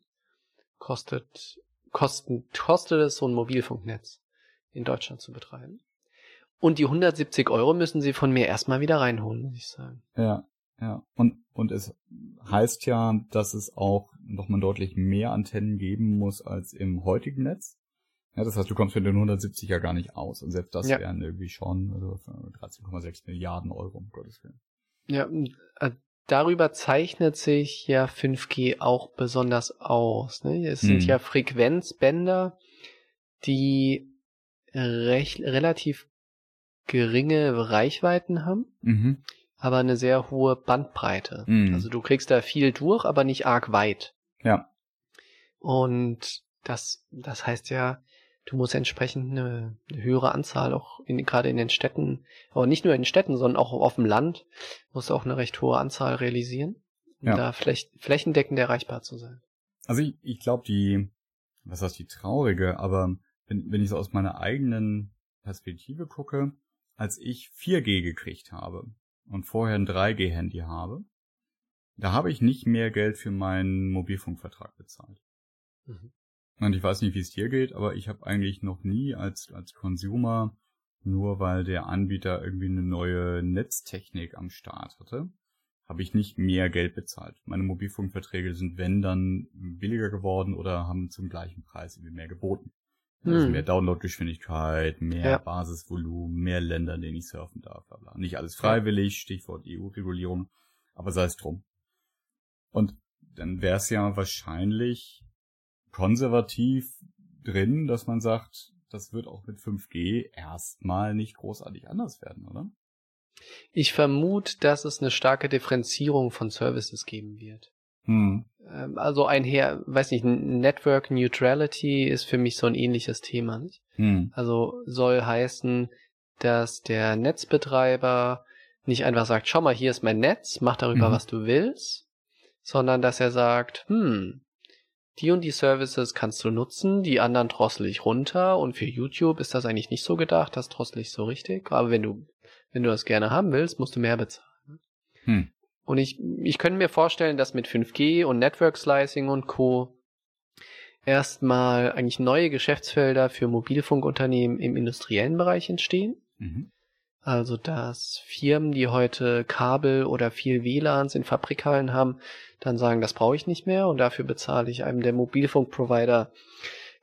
Kostet, kosten, kostet es so ein Mobilfunknetz in Deutschland zu betreiben. Und die 170 Euro müssen sie von mir erstmal wieder reinholen, muss ich sagen. Ja, ja. Und, und es heißt ja, dass es auch nochmal deutlich mehr Antennen geben muss als im heutigen Netz. Ja, das heißt, du kommst mit den 170 ja gar nicht aus. Und selbst das ja. wären irgendwie schon also 13,6 Milliarden Euro, um Gottes Willen. Ja, äh, darüber zeichnet sich ja 5G auch besonders aus. Ne? Es sind hm. ja Frequenzbänder, die recht, relativ geringe Reichweiten haben, mhm. Aber eine sehr hohe Bandbreite. Mhm. Also du kriegst da viel durch, aber nicht arg weit. Ja. Und das, das heißt ja, du musst entsprechend eine, eine höhere Anzahl auch in, gerade in den Städten, aber nicht nur in den Städten, sondern auch auf dem Land, musst du auch eine recht hohe Anzahl realisieren, um ja. da fläch, flächendeckend erreichbar zu sein. Also ich, ich glaube die, was heißt die traurige, aber wenn, wenn ich so aus meiner eigenen Perspektive gucke, als ich 4G gekriegt habe und vorher ein 3G-Handy habe, da habe ich nicht mehr Geld für meinen Mobilfunkvertrag bezahlt. Mhm. Und ich weiß nicht, wie es dir geht, aber ich habe eigentlich noch nie als, als Consumer, nur weil der Anbieter irgendwie eine neue Netztechnik am Start hatte, habe ich nicht mehr Geld bezahlt. Meine Mobilfunkverträge sind, wenn dann, billiger geworden oder haben zum gleichen Preis irgendwie mehr geboten. Also hm. mehr Downloadgeschwindigkeit, mehr ja. Basisvolumen, mehr Länder, in denen ich surfen darf. Bla bla. Nicht alles freiwillig, Stichwort EU-Regulierung, aber sei es drum. Und dann wäre es ja wahrscheinlich konservativ drin, dass man sagt, das wird auch mit 5G erstmal nicht großartig anders werden, oder? Ich vermute, dass es eine starke Differenzierung von Services geben wird. Hm. Ähm, also einher, weiß nicht, Network Neutrality ist für mich so ein ähnliches Thema. Nicht? Hm. Also soll heißen, dass der Netzbetreiber nicht einfach sagt, schau mal, hier ist mein Netz, mach darüber, mhm. was du willst, sondern dass er sagt, hm, die und die Services kannst du nutzen, die anderen drossel ich runter und für YouTube ist das eigentlich nicht so gedacht, das drossel ich so richtig, aber wenn du, wenn du das gerne haben willst, musst du mehr bezahlen. Hm. Und ich, ich könnte mir vorstellen, dass mit 5G und Network Slicing und Co. erstmal eigentlich neue Geschäftsfelder für Mobilfunkunternehmen im industriellen Bereich entstehen. Mhm. Also, dass Firmen, die heute Kabel oder viel WLANs in Fabrikhallen haben, dann sagen, das brauche ich nicht mehr und dafür bezahle ich einem der Mobilfunkprovider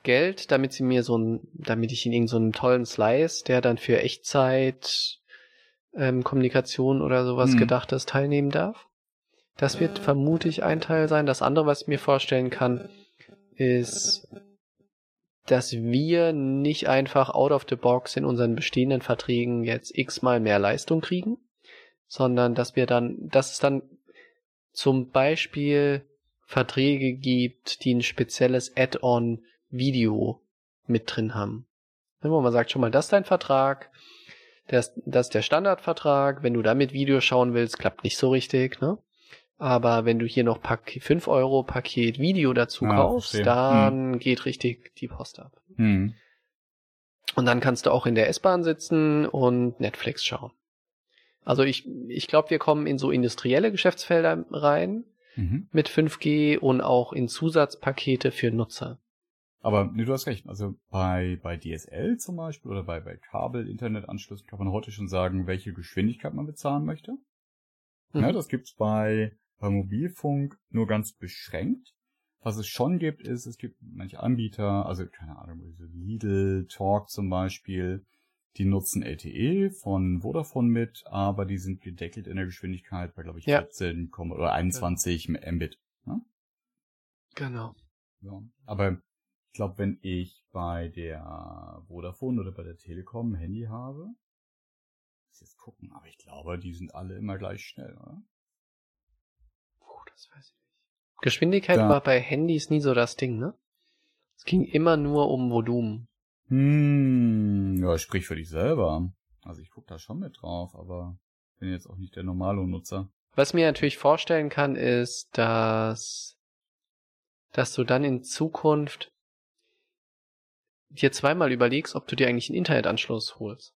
Geld, damit sie mir so ein, damit ich ihnen so einen tollen Slice, der dann für Echtzeit ähm, Kommunikation oder sowas hm. gedachtes teilnehmen darf. Das wird vermutlich ein Teil sein. Das andere, was ich mir vorstellen kann, ist, dass wir nicht einfach out of the box in unseren bestehenden Verträgen jetzt x-mal mehr Leistung kriegen, sondern dass wir dann, dass es dann zum Beispiel Verträge gibt, die ein spezielles Add-on Video mit drin haben. Wo man sagt, schon mal, das ist dein Vertrag, das, das ist der Standardvertrag. Wenn du damit Video schauen willst, klappt nicht so richtig, ne? Aber wenn du hier noch Paket, 5 Euro Paket Video dazu ja, kaufst, verstehe. dann hm. geht richtig die Post ab. Hm. Und dann kannst du auch in der S-Bahn sitzen und Netflix schauen. Also ich, ich glaube, wir kommen in so industrielle Geschäftsfelder rein mhm. mit 5G und auch in Zusatzpakete für Nutzer. Aber nee, du hast recht. Also bei, bei DSL zum Beispiel oder bei, bei Kabel-Internetanschlüssen kann man heute schon sagen, welche Geschwindigkeit man bezahlen möchte. Mhm. Ja, das gibt's bei, bei Mobilfunk nur ganz beschränkt. Was es schon gibt, ist, es gibt manche Anbieter, also keine Ahnung, Lidl, Talk zum Beispiel, die nutzen LTE von Vodafone mit, aber die sind gedeckelt in der Geschwindigkeit bei, glaube ich, Ja. 14 oder 21 Mbit. Ne? Genau. Ja. Aber glaube, wenn ich bei der Vodafone oder bei der Telekom ein Handy habe, muss jetzt gucken, aber ich glaube, die sind alle immer gleich schnell, oder? Puh, das weiß ich nicht. Geschwindigkeit Da- war bei Handys nie so das Ding, ne? Es ging immer nur um Volumen. Hm, ja, sprich für dich selber. Also ich guck da schon mit drauf, aber bin jetzt auch nicht der Normalo-Nutzer. Was ich mir natürlich vorstellen kann, ist, dass, dass du dann in Zukunft dir zweimal überlegst, ob du dir eigentlich einen Internetanschluss holst.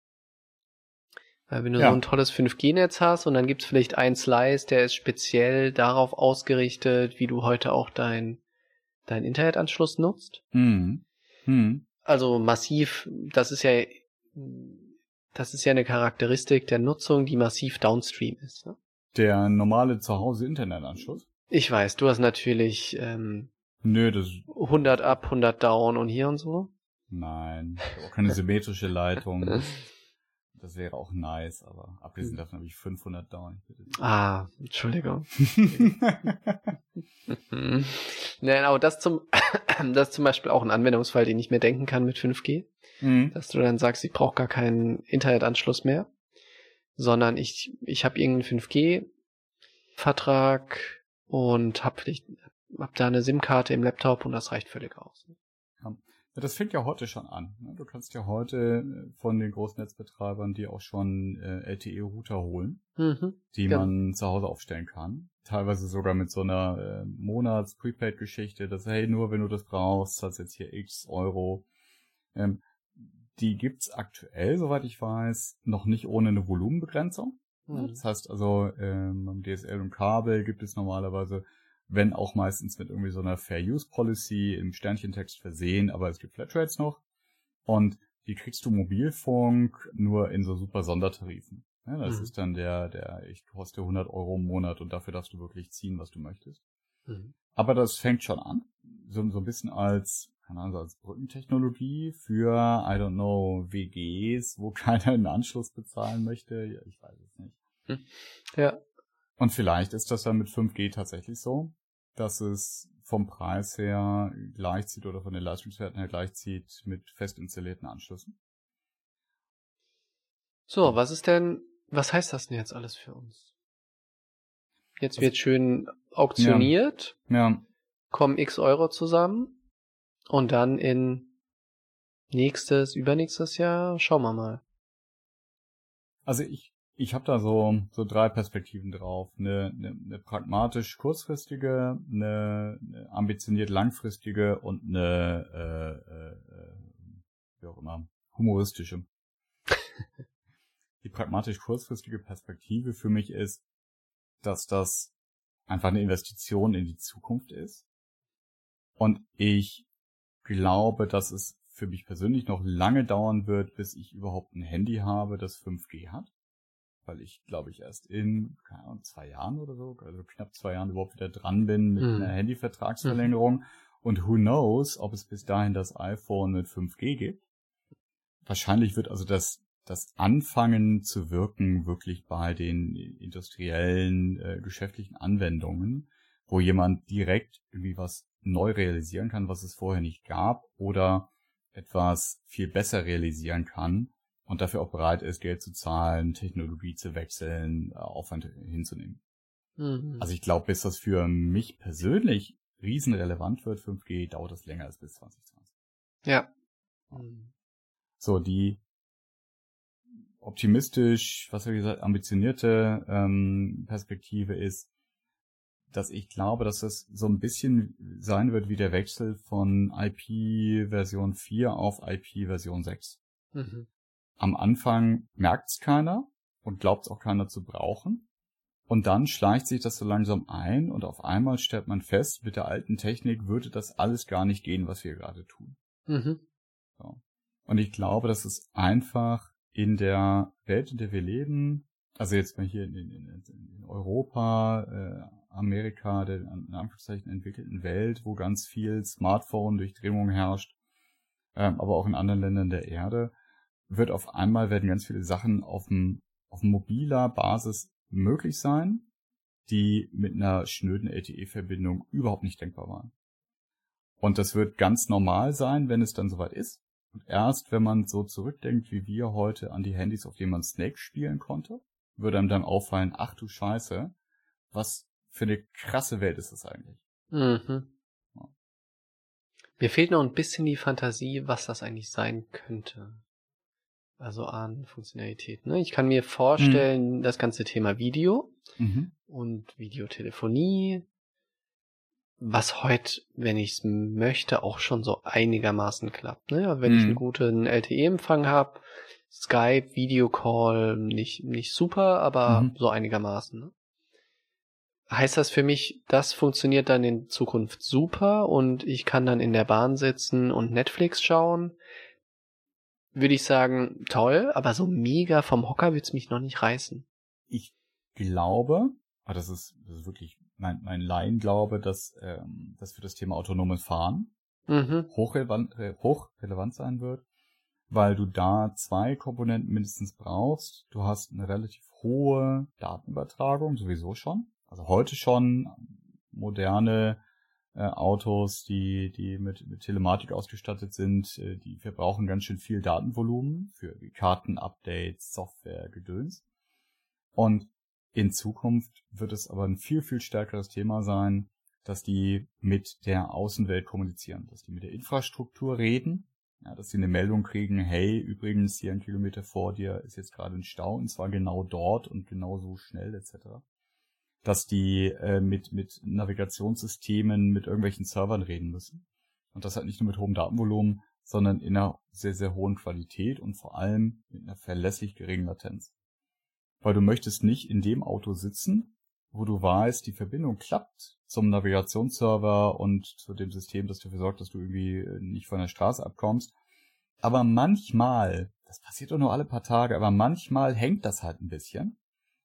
Weil wenn du Ja. so ein tolles 5G-Netz hast und dann gibt's vielleicht einen Slice, der ist speziell darauf ausgerichtet, wie du heute auch dein, dein Internetanschluss nutzt. Hm. Hm. Also massiv, das ist ja, das ist ja eine Charakteristik der Nutzung, die massiv downstream ist. Ne? Der normale Zuhause-Internetanschluss? Ich weiß, du hast natürlich ähm, Nö, das, 100 up, 100 down und hier und so. Nein. Ich hab auch keine symmetrische Leitung. Das wäre auch nice, aber abgesehen davon habe ich 500 down. Ah, Entschuldigung. Mhm. Nein, aber das zum, das ist zum Beispiel auch ein Anwendungsfall, den ich mir denken kann mit 5G, Hm. dass du dann sagst, ich brauche gar keinen Internetanschluss mehr, sondern ich, ich habe irgendeinen 5G-Vertrag und habe hab da eine SIM-Karte im Laptop und das reicht völlig aus. Das fängt ja heute schon an. ne? Du kannst ja heute äh, von den Großnetzbetreibern dir auch schon äh, LTE-Router holen, Mhm. die Ja. man zu Hause aufstellen kann. Teilweise sogar mit so einer äh, Monats-Prepaid-Geschichte, dass hey, nur wenn du das brauchst, zahlst jetzt hier x Euro. Ähm, die gibt's aktuell, soweit ich weiß, noch nicht ohne eine Volumenbegrenzung. Mhm. Das heißt also, ähm, beim DSL und Kabel gibt es normalerweise, wenn auch meistens mit irgendwie so einer Fair Use Policy im Sternchentext versehen, aber es gibt Flatrates noch. Und die kriegst du Mobilfunk nur in so super Sondertarifen. Ja, das Mhm. ist dann der, der, ich koste 100 Euro im Monat und dafür darfst du wirklich ziehen, was du möchtest. Mhm. Aber das fängt schon an. So, so ein bisschen als, keine Ahnung, als Brückentechnologie für, I don't know, WGs, wo keiner einen Anschluss bezahlen möchte. Ja, ich weiß es nicht. Ja, Und vielleicht ist das dann mit 5G tatsächlich so, dass es vom Preis her gleichzieht oder von den Leistungswerten her gleichzieht mit fest installierten Anschlüssen. So, was ist denn, was heißt das denn jetzt alles für uns? Jetzt Also- wird schön auktioniert, Ja, kommen x Euro zusammen und dann in nächstes, übernächstes Jahr, schauen wir mal. also ich, ich habe da so, so drei Perspektiven drauf. Eine, eine, eine pragmatisch kurzfristige, eine, eine ambitioniert langfristige und eine, äh, äh, äh, wie auch immer, humoristische. Die pragmatisch kurzfristige Perspektive für mich ist, dass das einfach eine Investition in die Zukunft ist. Und ich glaube, dass es für mich persönlich noch lange dauern wird, bis ich überhaupt ein Handy habe, das 5G hat. Weil ich, glaube ich, erst in keine Ahnung, zwei Jahren oder so, also knapp zwei Jahren überhaupt wieder dran bin mit Mhm. einer Handyvertragsverlängerung. Und who knows, ob es bis dahin das iPhone mit 5G gibt. Wahrscheinlich wird also das, das Anfangen zu wirken wirklich bei den industriellen, äh, geschäftlichen Anwendungen, wo jemand direkt irgendwie was neu realisieren kann, was es vorher nicht gab, oder etwas viel besser realisieren kann und dafür auch bereit ist, Geld zu zahlen, Technologie zu wechseln, äh, Aufwand hinzunehmen. Mhm. Also ich glaube, bis das für mich persönlich riesenrelevant wird, 5G, dauert es länger als bis 2020. ja. Mhm. So, die optimistisch, was habe ich gesagt, ambitionierte ähm, Perspektive ist, dass ich glaube, dass das so ein bisschen sein wird wie der Wechsel von IP Version 4 auf IP Version 6. Mhm. Am Anfang merkt's keiner und glaubt auch keiner zu brauchen. Und dann schleicht sich das so langsam ein und auf einmal stellt man fest, mit der alten Technik würde das alles gar nicht gehen, was wir gerade tun. Mhm. So. Und ich glaube, das ist einfach in der Welt, in der wir leben, also jetzt mal hier in, in, in Europa, äh, Amerika, der in Anführungszeichen entwickelten Welt, wo ganz viel Smartphone-Durchdringung herrscht, ähm, aber auch in anderen Ländern der Erde, wird auf einmal werden ganz viele Sachen auf, dem, auf mobiler Basis möglich sein, die mit einer schnöden LTE-Verbindung überhaupt nicht denkbar waren. Und das wird ganz normal sein, wenn es dann soweit ist. Und erst wenn man so zurückdenkt, wie wir heute an die Handys, auf denen man Snake spielen konnte, würde einem dann auffallen, ach du Scheiße, was für eine krasse Welt ist das eigentlich. Mhm. Ja. Mir fehlt noch ein bisschen die Fantasie, was das eigentlich sein könnte. Also an Funktionalität. Ne? Ich kann mir vorstellen, mhm. das ganze Thema Video mhm. und Videotelefonie, was heute, wenn ich es möchte, auch schon so einigermaßen klappt. Ne? Wenn mhm. ich einen guten LTE-Empfang habe, Skype, Videocall, nicht, nicht super, aber mhm. so einigermaßen. Ne? Heißt das für mich, das funktioniert dann in Zukunft super und ich kann dann in der Bahn sitzen und Netflix schauen? Würde ich sagen, toll, aber so mega vom Hocker wird's mich noch nicht reißen. Ich glaube, aber das ist, das ist wirklich mein, mein Laienglaube, dass, ähm, dass für das Thema autonomes Fahren mhm. hochrelevant, äh, hochrelevant sein wird, weil du da zwei Komponenten mindestens brauchst. Du hast eine relativ hohe Datenübertragung, sowieso schon. Also heute schon moderne äh, Autos, die, die mit, mit Telematik ausgestattet sind, äh, die verbrauchen ganz schön viel Datenvolumen für Kartenupdates, Software, Gedöns. Und in Zukunft wird es aber ein viel, viel stärkeres Thema sein, dass die mit der Außenwelt kommunizieren, dass die mit der Infrastruktur reden, ja, dass sie eine Meldung kriegen, hey, übrigens, hier ein Kilometer vor dir ist jetzt gerade ein Stau und zwar genau dort und genau so schnell etc dass die äh, mit, mit Navigationssystemen, mit irgendwelchen Servern reden müssen. Und das halt nicht nur mit hohem Datenvolumen, sondern in einer sehr, sehr hohen Qualität und vor allem mit einer verlässlich geringen Latenz. Weil du möchtest nicht in dem Auto sitzen, wo du weißt, die Verbindung klappt zum Navigationsserver und zu dem System, das dafür sorgt, dass du irgendwie äh, nicht von der Straße abkommst. Aber manchmal, das passiert doch nur alle paar Tage, aber manchmal hängt das halt ein bisschen.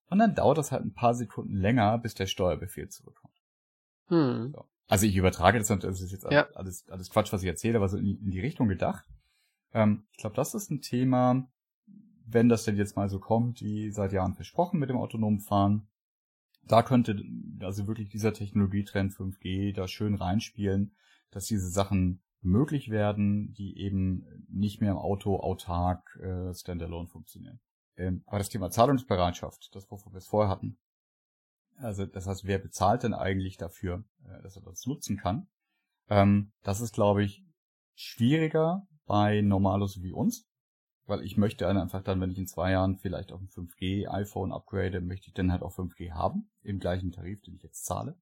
Und dann dauert das halt ein paar Sekunden länger, bis der Steuerbefehl zurückkommt. Hm. So. Also ich übertrage das, das ist jetzt ja. alles, alles Quatsch, was ich erzähle, aber so in die, in die Richtung gedacht. Ähm, ich glaube, das ist ein Thema, wenn das denn jetzt mal so kommt, wie seit Jahren versprochen mit dem autonomen Fahren. Da könnte also wirklich dieser Technologietrend 5G da schön reinspielen, dass diese Sachen möglich werden, die eben nicht mehr im Auto autark äh, standalone funktionieren. Ähm, aber das Thema Zahlungsbereitschaft, das wovon wir es vorher hatten, also das heißt, wer bezahlt denn eigentlich dafür, äh, dass er das nutzen kann? Ähm, das ist, glaube ich, schwieriger bei Normalos wie uns, weil ich möchte einfach dann, wenn ich in zwei Jahren vielleicht auf ein 5G iPhone upgrade, möchte ich dann halt auch 5G haben, im gleichen Tarif, den ich jetzt zahle.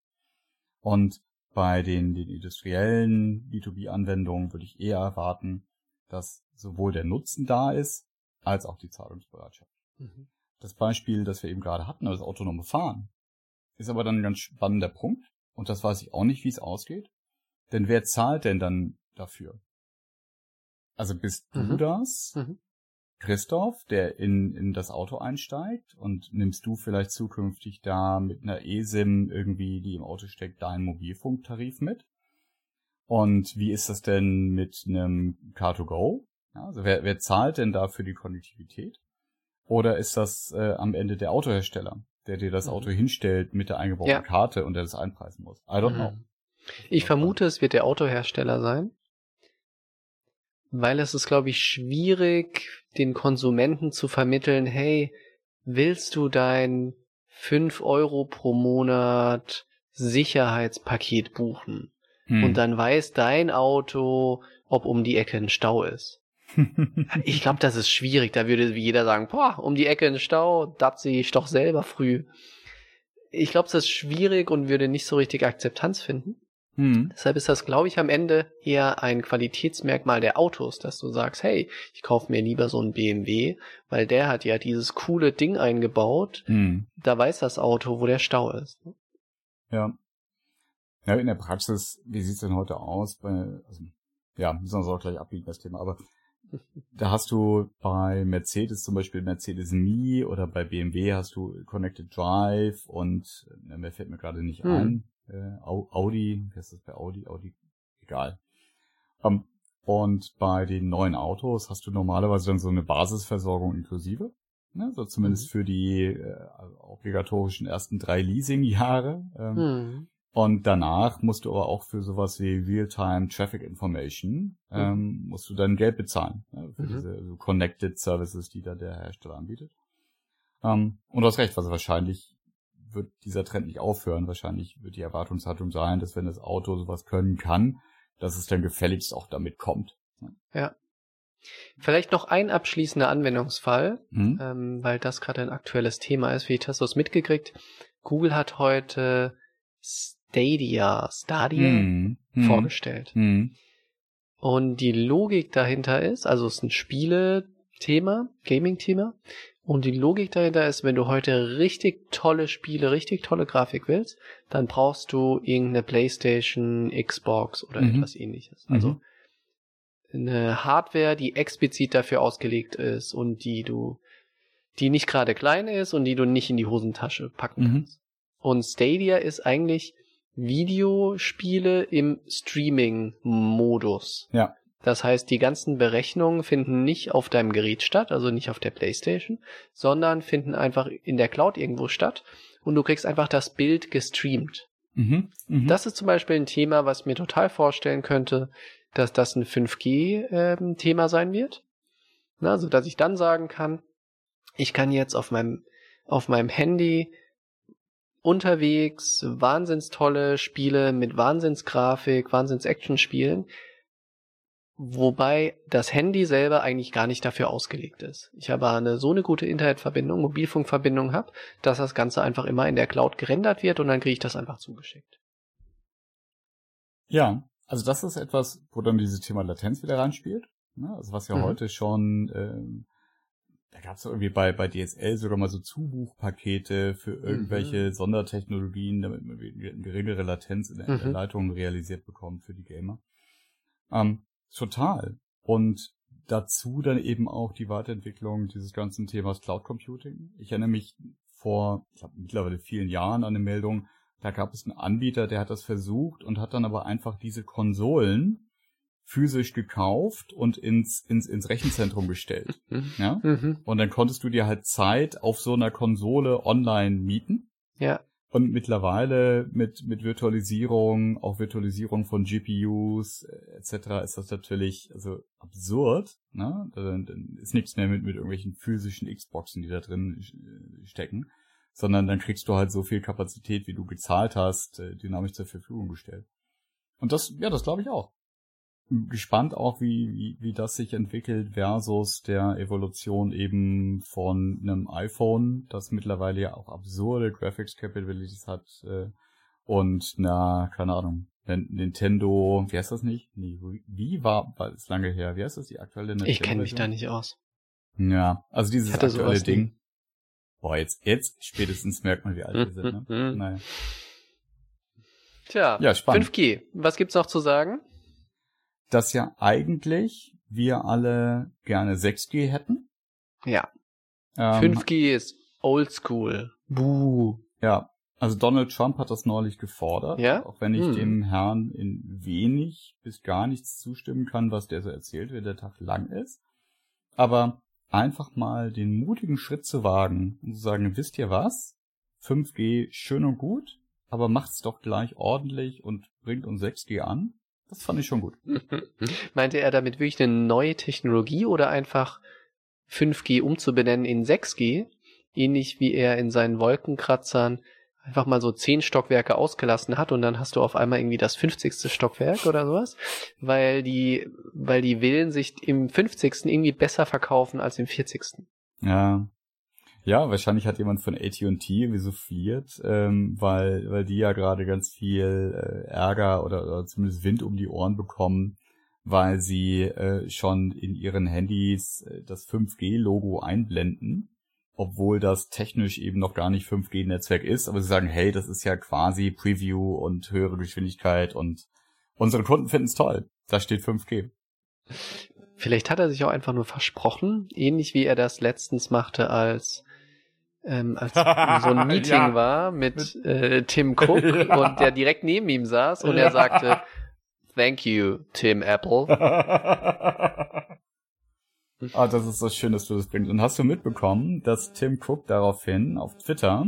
Und bei den, den industriellen B2B-Anwendungen würde ich eher erwarten, dass sowohl der Nutzen da ist, als auch die Zahlungsbereitschaft. Mhm. Das Beispiel, das wir eben gerade hatten, das autonome Fahren, ist aber dann ein ganz spannender Punkt. Und das weiß ich auch nicht, wie es ausgeht. Denn wer zahlt denn dann dafür? Also bist mhm. du das, mhm. Christoph, der in, in das Auto einsteigt und nimmst du vielleicht zukünftig da mit einer eSIM irgendwie, die im Auto steckt, deinen Mobilfunktarif mit? Und wie ist das denn mit einem Car2Go? Also wer, wer zahlt denn da für die Konnektivität? Oder ist das äh, am Ende der Autohersteller, der dir das mhm. Auto hinstellt mit der eingebauten ja. Karte und der das einpreisen muss? I don't mhm. know. Ich vermute, es wird der Autohersteller sein, weil es ist, glaube ich, schwierig, den Konsumenten zu vermitteln, hey, willst du dein 5 Euro pro Monat Sicherheitspaket buchen? Hm. Und dann weiß dein Auto, ob um die Ecke ein Stau ist ich glaube, das ist schwierig. Da würde jeder sagen, boah, um die Ecke in den Stau, das sehe ich doch selber früh. Ich glaube, das ist schwierig und würde nicht so richtig Akzeptanz finden. Hm. Deshalb ist das, glaube ich, am Ende eher ein Qualitätsmerkmal der Autos, dass du sagst, hey, ich kaufe mir lieber so einen BMW, weil der hat ja dieses coole Ding eingebaut. Hm. Da weiß das Auto, wo der Stau ist. Ja. Ja, in der Praxis, wie sieht's denn heute aus? Bei, also, ja, müssen wir uns auch gleich abbiegen, das Thema, aber da hast du bei Mercedes zum Beispiel Mercedes Me oder bei BMW hast du Connected Drive und äh, mehr fällt mir gerade nicht Hm. ein. Äh, Au- Audi, wie heißt das bei Audi? Audi, egal. Ähm, und bei den neuen Autos hast du normalerweise dann so eine Basisversorgung inklusive. Ne? So zumindest für die äh, obligatorischen ersten drei Leasingjahre. Ähm, Hm. Und danach musst du aber auch für sowas wie Real-Time Traffic Information, ähm, musst du dann Geld bezahlen. Ne, für Mhm. diese so Connected Services, die da der Hersteller anbietet. Ähm, und du hast recht, also wahrscheinlich wird dieser Trend nicht aufhören. Wahrscheinlich wird die Erwartungshaltung sein, dass wenn das Auto sowas können kann, dass es dann gefälligst auch damit kommt. Vielleicht noch ein abschließender Anwendungsfall, Hm? ähm, weil das gerade ein aktuelles Thema ist. Wie hast du es mitgekriegt? Google hat heute Stadia, Stadia Hm. Hm. vorgestellt. Hm. Und die Logik dahinter ist, also es ist ein Spiele-Thema, Gaming-Thema. Und die Logik dahinter ist, wenn du heute richtig tolle Spiele, richtig tolle Grafik willst, dann brauchst du irgendeine Playstation, Xbox oder Mhm. etwas ähnliches. Also eine Hardware, die explizit dafür ausgelegt ist und die du, die nicht gerade klein ist und die du nicht in die Hosentasche packen Mhm. kannst. Und Stadia ist eigentlich Videospiele im Streaming-Modus. Ja. Das heißt, die ganzen Berechnungen finden nicht auf deinem Gerät statt, also nicht auf der Playstation, sondern finden einfach in der Cloud irgendwo statt und du kriegst einfach das Bild gestreamt. Mhm. Mhm. Das ist zum Beispiel ein Thema, was ich mir total vorstellen könnte, dass das ein 5G-Thema sein wird. Na, also, dass ich dann sagen kann, ich kann jetzt auf meinem, auf meinem Handy unterwegs wahnsinns tolle Spiele mit Wahnsinnsgrafik, Wahnsinns-Action spielen, wobei das Handy selber eigentlich gar nicht dafür ausgelegt ist. Ich aber eine so eine gute Internetverbindung, Mobilfunkverbindung habe, dass das Ganze einfach immer in der Cloud gerendert wird und dann kriege ich das einfach zugeschickt. Ja, also das ist etwas, wo dann dieses Thema Latenz wieder reinspielt. Ne? Also was ja Mhm. heute schon, ähm, da gab es irgendwie bei, bei DSL sogar mal so Zubuchpakete für irgendwelche Mhm. Sondertechnologien, damit man eine geringere Latenz in der, in der Mhm. Leitung realisiert bekommt für die Gamer. Ähm, total. Und dazu dann eben auch die Weiterentwicklung dieses ganzen Themas Cloud Computing. Ich erinnere mich vor, ich glaube mittlerweile vielen Jahren an eine Meldung, da gab es einen Anbieter, der hat das versucht und hat dann aber einfach diese Konsolen physisch gekauft und ins, ins, ins Rechenzentrum gestellt. Ja? Mhm. Und dann konntest du dir halt Zeit auf so einer Konsole online mieten. Ja. Und mittlerweile mit, mit Virtualisierung, auch Virtualisierung von GPUs äh, etc. ist das natürlich also absurd. Ne? Dann, dann ist nichts mehr mit, mit irgendwelchen physischen Xboxen, die da drin äh, stecken, sondern dann kriegst du halt so viel Kapazität, wie du gezahlt hast, äh, dynamisch zur Verfügung gestellt. Und das, ja, das glaube ich auch. Gespannt auch, wie, wie, wie das sich entwickelt versus der Evolution eben von einem iPhone, das mittlerweile ja auch absurde Graphics Capabilities hat, äh, und na, keine Ahnung, Nin- Nintendo, wie heißt das nicht? Nee, wie war, war ist lange her, wie heißt das, die aktuelle Nintendo? Ich kenne mich da nicht aus. Ja, also dieses aktuelle. Ding. Boah, jetzt, jetzt spätestens merkt man, wie alt wir sind, ne? Naja. Tja, Ja, spannend. 5G. Was gibt's noch zu sagen? Dass ja eigentlich wir alle gerne 6G hätten. Ja, Ähm, 5G ist oldschool. Buh. Ja, also Donald Trump hat das neulich gefordert, Ja? auch wenn ich Hm. dem Herrn in wenig bis gar nichts zustimmen kann, was der so erzählt, wie der Tag lang ist. Aber einfach mal den mutigen Schritt zu wagen und zu sagen, wisst ihr was? 5G schön und gut, aber macht's doch gleich ordentlich und bringt uns 6G an. Das fand ich schon gut. Meinte er damit wirklich eine neue Technologie oder einfach 5G umzubenennen in 6G? Ähnlich wie er in seinen Wolkenkratzern einfach mal so 10 Stockwerke ausgelassen hat und dann hast du auf einmal irgendwie das 50. Stockwerk oder sowas, weil die, weil die Villen sich im 50. irgendwie besser verkaufen als im 40. Ja. Ja, wahrscheinlich hat jemand von AT&T visufliert, ähm, weil, weil die ja gerade ganz viel äh, Ärger oder, oder zumindest Wind um die Ohren bekommen, weil sie äh, schon in ihren Handys äh, das 5G-Logo einblenden, obwohl das technisch eben noch gar nicht 5G-Netzwerk ist, aber sie sagen, hey, das ist ja quasi Preview und höhere Geschwindigkeit und unsere Kunden finden es toll. Da steht 5G. Vielleicht hat er sich auch einfach nur versprochen, ähnlich wie er das letztens machte, als ähm, als so ein Meeting Ja. war mit, äh, Tim Cook Ja. und der direkt neben ihm saß und Ja. er sagte, Thank you, Tim Apple. ah, das ist so schön, dass du das bringst. Und hast du mitbekommen, dass Tim Cook daraufhin auf Twitter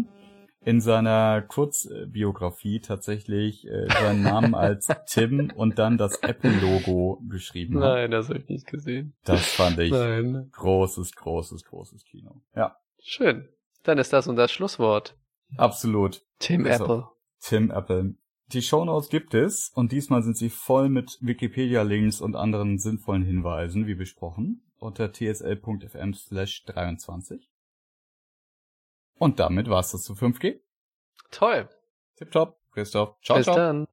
in seiner Kurzbiografie tatsächlich äh, seinen Namen als Tim und dann das Apple-Logo geschrieben hat? Nein, das habe ich nicht gesehen. Das fand ich Nein. großes, großes, großes Kino. Ja, Schön. Dann ist das unser Schlusswort. absolut. Tim Ist so. Apple. Tim Apple. Die Shownotes gibt es und diesmal sind sie voll mit Wikipedia-Links und anderen sinnvollen Hinweisen, wie besprochen, unter tsl.fm slash 23. Und damit war's das zu 5G. Toll. Tipptopp. Christoph. Ciao, Bis ciao. dann.